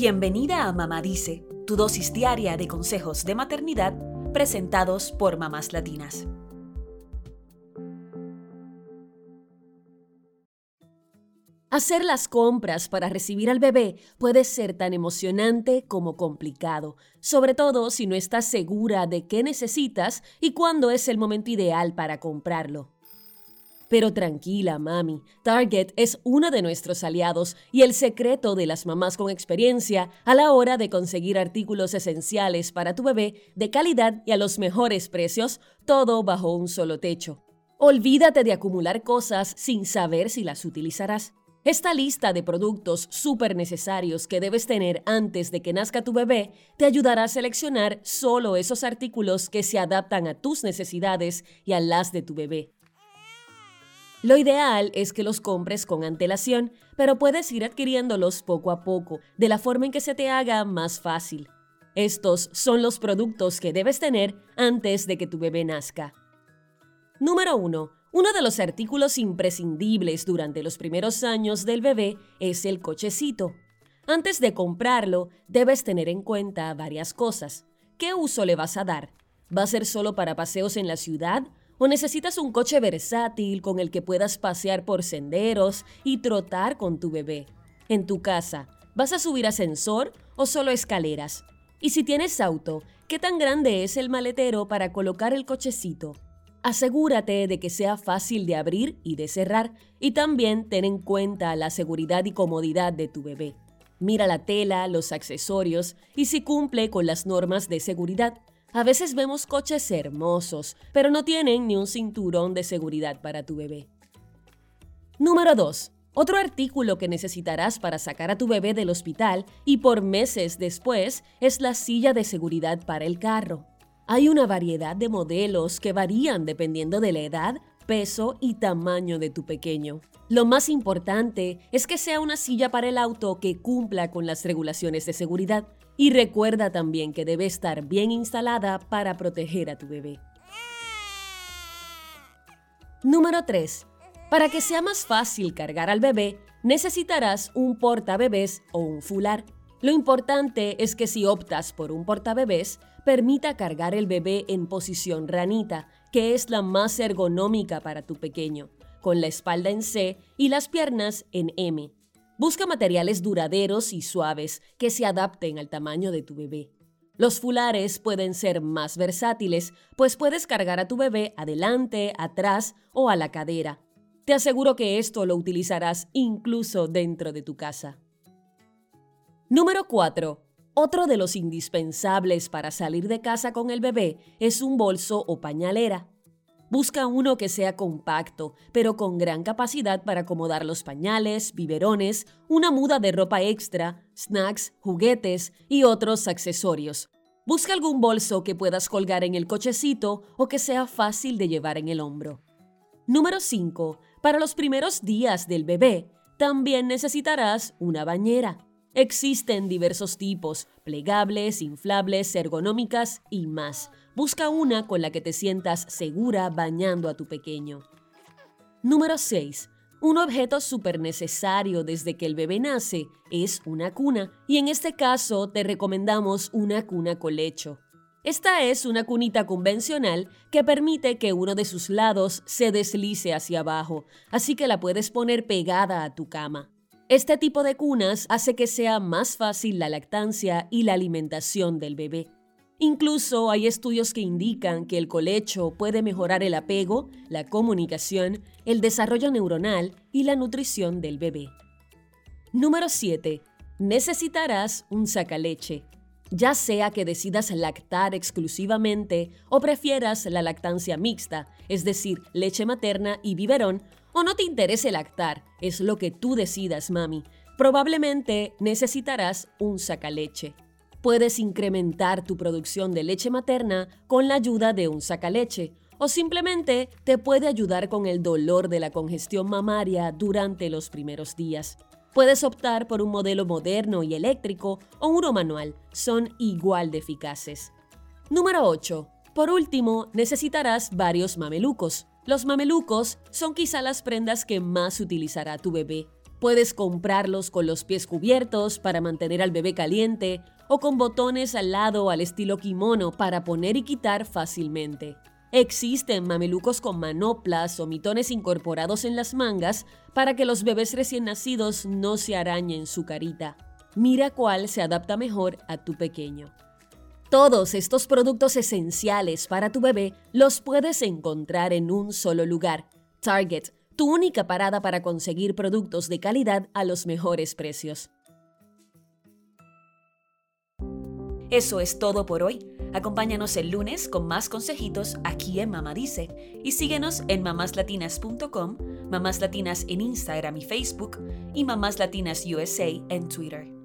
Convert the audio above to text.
Bienvenida a Mamá Dice, tu dosis diaria de consejos de maternidad presentados por mamás latinas. Hacer las compras para recibir al bebé puede ser tan emocionante como complicado, sobre todo si no estás segura de qué necesitas y cuándo es el momento ideal para comprarlo. Pero tranquila, mami, Target es uno de nuestros aliados y el secreto de las mamás con experiencia a la hora de conseguir artículos esenciales para tu bebé de calidad y a los mejores precios, todo bajo un solo techo. Olvídate de acumular cosas sin saber si las utilizarás. Esta lista de productos súper necesarios que debes tener antes de que nazca tu bebé te ayudará a seleccionar solo esos artículos que se adaptan a tus necesidades y a las de tu bebé. Lo ideal es que los compres con antelación, pero puedes ir adquiriéndolos poco a poco, de la forma en que se te haga más fácil. Estos son los productos que debes tener antes de que tu bebé nazca. Número 1. Uno de los artículos imprescindibles durante los primeros años del bebé es el cochecito. Antes de comprarlo, debes tener en cuenta varias cosas. ¿Qué uso le vas a dar? ¿Va a ser solo para paseos en la ciudad o necesitas un coche versátil con el que puedas pasear por senderos y trotar con tu bebé. En tu casa, ¿vas a subir ascensor o solo escaleras? Y si tienes auto, ¿qué tan grande es el maletero para colocar el cochecito? Asegúrate de que sea fácil de abrir y de cerrar y también ten en cuenta la seguridad y comodidad de tu bebé. Mira la tela, los accesorios y si cumple con las normas de seguridad. A veces vemos coches hermosos, pero no tienen ni un cinturón de seguridad para tu bebé. Número 2. Otro artículo que necesitarás para sacar a tu bebé del hospital y por meses después es la silla de seguridad para el carro. Hay una variedad de modelos que varían dependiendo de la edad, peso y tamaño de tu pequeño. Lo más importante es que sea una silla para el auto que cumpla con las regulaciones de seguridad y recuerda también que debe estar bien instalada para proteger a tu bebé. Número 3. Para que sea más fácil cargar al bebé, necesitarás un portabebés o un fular. Lo importante es que si optas por un portabebés, permita cargar el bebé en posición ranita, que es la más ergonómica para tu pequeño, con la espalda en C y las piernas en M. Busca materiales duraderos y suaves que se adapten al tamaño de tu bebé. Los fulares pueden ser más versátiles, pues puedes cargar a tu bebé adelante, atrás o a la cadera. Te aseguro que esto lo utilizarás incluso dentro de tu casa. Número 4. Otro de los indispensables para salir de casa con el bebé es un bolso o pañalera. Busca uno que sea compacto, pero con gran capacidad para acomodar los pañales, biberones, una muda de ropa extra, snacks, juguetes y otros accesorios. Busca algún bolso que puedas colgar en el cochecito o que sea fácil de llevar en el hombro. Número 5. Para los primeros días del bebé, también necesitarás una bañera. Existen diversos tipos, plegables, inflables, ergonómicas y más. Busca una con la que te sientas segura bañando a tu pequeño. Número 6. Un objeto súper necesario desde que el bebé nace es una cuna, y en este caso te recomendamos una cuna colecho. Esta es una cunita convencional que permite que uno de sus lados se deslice hacia abajo, así que la puedes poner pegada a tu cama. Este tipo de cunas hace que sea más fácil la lactancia y la alimentación del bebé. Incluso hay estudios que indican que el colecho puede mejorar el apego, la comunicación, el desarrollo neuronal y la nutrición del bebé. Número 7. Necesitarás un sacaleche. Ya sea que decidas lactar exclusivamente o prefieras la lactancia mixta, es decir, leche materna y biberón, o no te interese lactar, es lo que tú decidas, mami. Probablemente necesitarás un sacaleche. Puedes incrementar tu producción de leche materna con la ayuda de un sacaleche o simplemente te puede ayudar con el dolor de la congestión mamaria durante los primeros días. Puedes optar por un modelo moderno y eléctrico o uno manual, son igual de eficaces. Número 8. Por último, necesitarás varios mamelucos. Los mamelucos son quizá las prendas que más utilizará tu bebé. Puedes comprarlos con los pies cubiertos para mantener al bebé caliente o con botones al lado al estilo kimono para poner y quitar fácilmente. Existen mamelucos con manoplas o mitones incorporados en las mangas para que los bebés recién nacidos no se arañen su carita. Mira cuál se adapta mejor a tu pequeño. Todos estos productos esenciales para tu bebé los puedes encontrar en un solo lugar. Target, tu única parada para conseguir productos de calidad a los mejores precios. Eso es todo por hoy. Acompáñanos el lunes con más consejitos aquí en Mamá Dice y síguenos en mamáslatinas.com, Mamás Latinas en Instagram y Facebook y Mamás Latinas USA en Twitter.